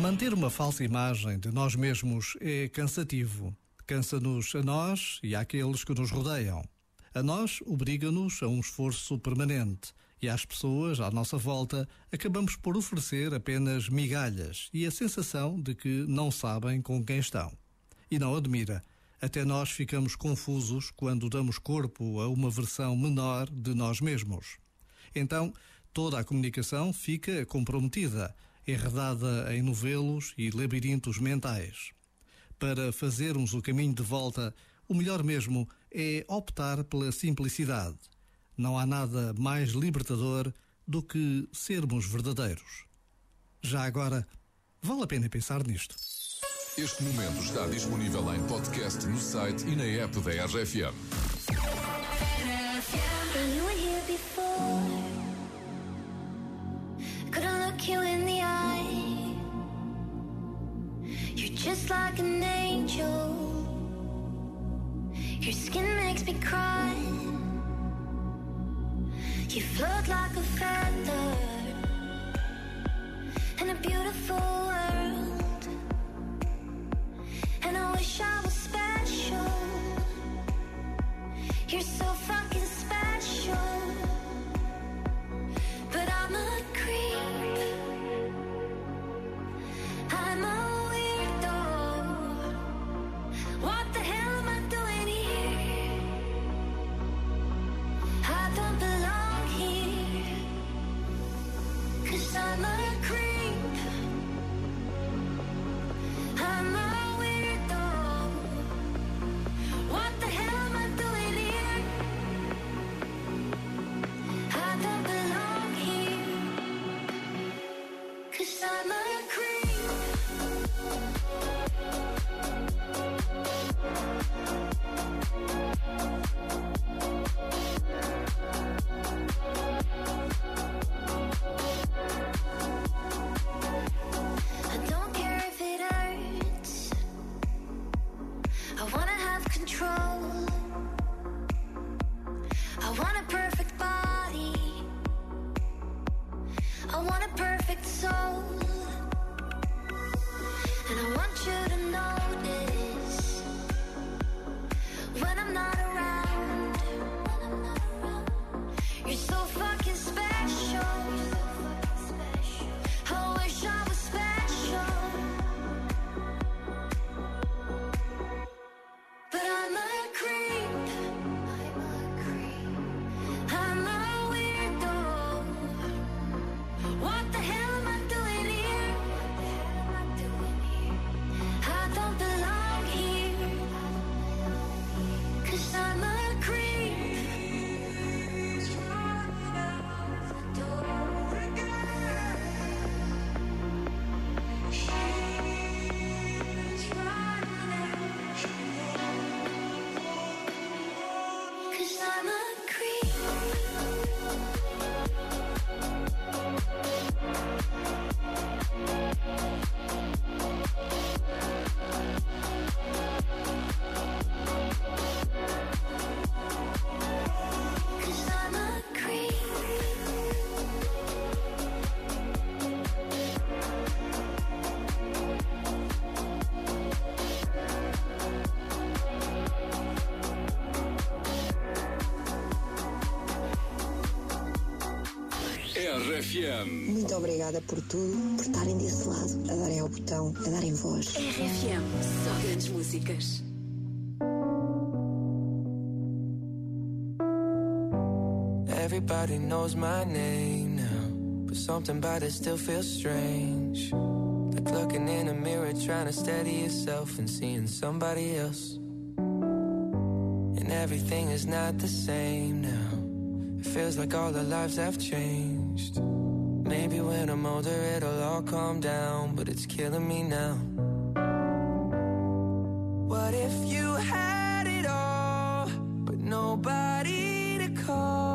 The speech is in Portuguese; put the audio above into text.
Manter uma falsa imagem de nós mesmos é cansativo. Cansa-nos a nós e àqueles que nos rodeiam. A nós obriga-nos a um esforço permanente e às pessoas à nossa volta acabamos por oferecer apenas migalhas e a sensação de que não sabem com quem estão. E não admira, até nós ficamos confusos quando damos corpo a uma versão menor de nós mesmos. Então, toda a comunicação fica comprometida, enredada em novelos e labirintos mentais. Para fazermos o caminho de volta, o melhor mesmo é optar pela simplicidade. Não há nada mais libertador do que sermos verdadeiros. Já agora, vale a pena pensar nisto. Este momento está disponível em podcast no site e na app da RFM. You're just like an angel Your skin makes me cry. You float like a feather 너를 I want a perfect soul. Bye. RFM. Muito obrigada por tudo, por estarem desse lado, a darem ao botão, a darem voz. RFM, só grandes músicas. Everybody knows my name now, but something about it still feels strange. Like looking in a mirror, trying to steady yourself and seeing somebody else. And everything is not the same now. It feels like all our lives have changed. Maybe when I'm older it'll all calm down, but it's killing me now. What if you had it all, but nobody to call?